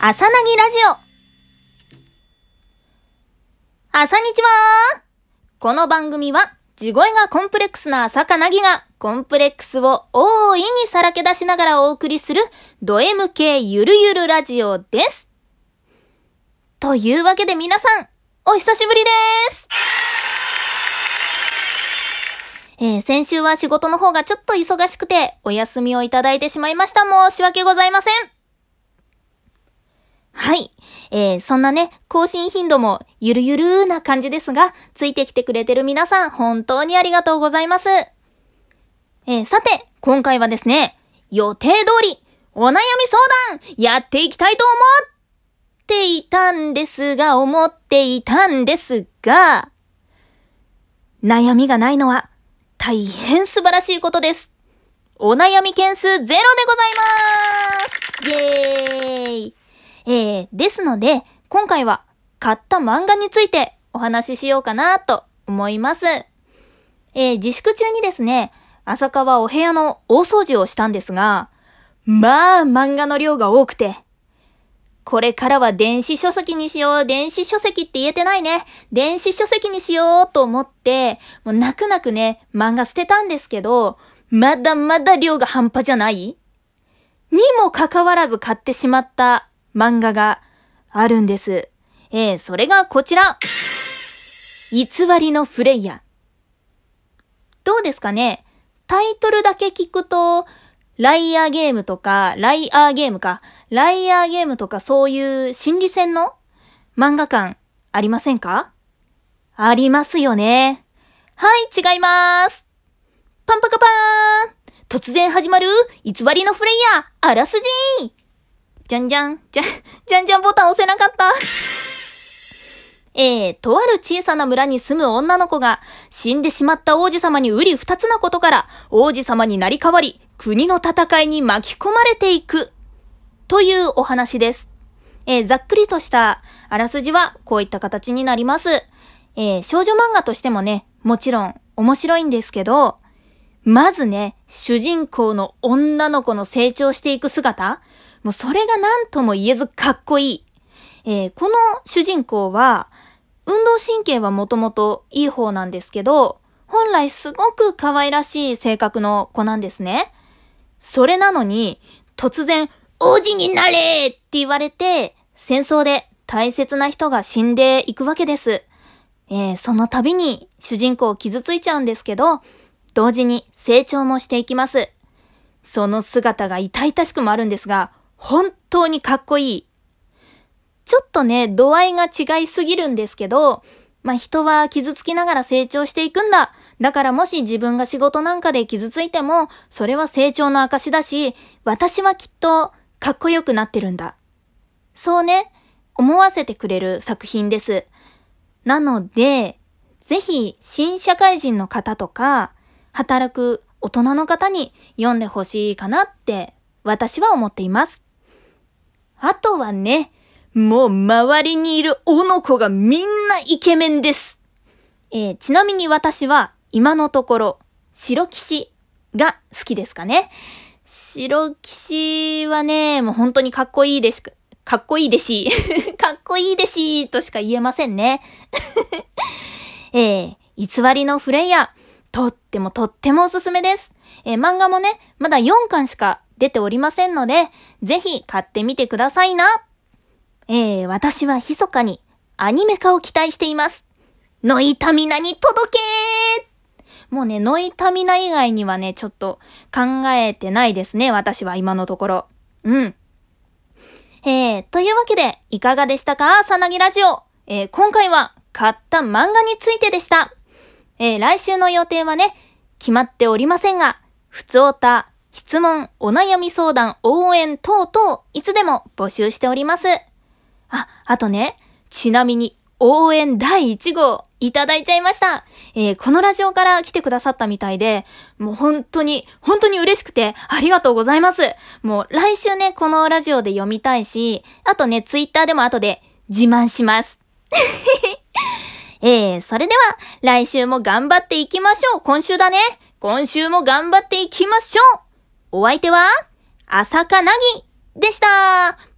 朝なぎラジオ。朝にちはこの番組は、地声がコンプレックスな朝かなぎが、コンプレックスを大いにさらけ出しながらお送りする、ド M 系ゆるゆるラジオです。というわけで皆さん、お久しぶりですえー、先週は仕事の方がちょっと忙しくて、お休みをいただいてしまいました。申し訳ございません。はい。えー、そんなね、更新頻度もゆるゆるな感じですが、ついてきてくれてる皆さん、本当にありがとうございます。えー、さて、今回はですね、予定通り、お悩み相談、やっていきたいと思っていたんですが、思っていたんですが、悩みがないのは、大変素晴らしいことです。お悩み件数ゼロでございますイェーイえー、ですので、今回は買った漫画についてお話ししようかなと思います。えー、自粛中にですね、朝川お部屋の大掃除をしたんですが、まあ漫画の量が多くて、これからは電子書籍にしよう、電子書籍って言えてないね。電子書籍にしようと思って、もう泣く泣くね、漫画捨てたんですけど、まだまだ量が半端じゃない？にもかかわらず買ってしまった漫画があるんです。えー、それがこちら。偽りのフレイヤ。どうですかね？タイトルだけ聞くと、ライアーゲームとか、ライアーゲームか、ライアーゲームとかそういう心理戦の漫画館ありませんか？ありますよね。はい、違います。パンパカパーン突然始まる偽りのフレイヤーあらすじじゃんじゃん、じゃ、じゃんじゃんボタン押せなかった。えー、とある小さな村に住む女の子が死んでしまった王子様にうり二つなことから王子様になり変わり国の戦いに巻き込まれていくというお話です。えー、ざっくりとしたあらすじはこういった形になります。えー、少女漫画としてもね、もちろん面白いんですけど、まずね、主人公の女の子の成長していく姿、もうそれが何とも言えずかっこいい。えー、この主人公は、運動神経はもともといい方なんですけど、本来すごく可愛らしい性格の子なんですね。それなのに、突然、王子になれって言われて、戦争で大切な人が死んでいくわけです。えー、その度に主人公傷ついちゃうんですけど、同時に成長もしていきます。その姿が痛々しくもあるんですが、本当にかっこいい。ちょっとね、度合いが違いすぎるんですけど、まあ、人は傷つきながら成長していくんだ。だからもし自分が仕事なんかで傷ついても、それは成長の証だし、私はきっとかっこよくなってるんだ。そうね、思わせてくれる作品です。なので、ぜひ新社会人の方とか、働く大人の方に読んでほしいかなって私は思っています。あとはね、もう周りにいるおの子がみんなイケメンです。えー、ちなみに私は今のところ白騎士が好きですかね。白騎士はね、もう本当にかっこいいです。かっこいいでし。かっこいいでしとしか言えませんね。えー、偽りのフレイヤー、とってもとってもおすすめです。えー、漫画もね、まだ4巻しか出ておりませんので、ぜひ買ってみてくださいな。えー、私は密かにアニメ化を期待しています。ノイタミナに届けもうね、ノイタミナ以外にはね、ちょっと考えてないですね、私は今のところ。うん。えー、というわけで、いかがでしたかさなぎラジオ。えー、今回は買った漫画についてでした。えー、来週の予定はね、決まっておりませんが、ふつおた、質問、お悩み相談、応援等々、いつでも募集しております。あ、あとね、ちなみに、応援第1号、いただいちゃいました。えー、このラジオから来てくださったみたいで、もう本当に、本当に嬉しくて、ありがとうございます。もう来週ね、このラジオで読みたいし、あとね、ツイッターでも後で自慢します。えー、それでは、来週も頑張っていきましょう。今週だね。今週も頑張っていきましょう。お相手は、朝かなぎでした。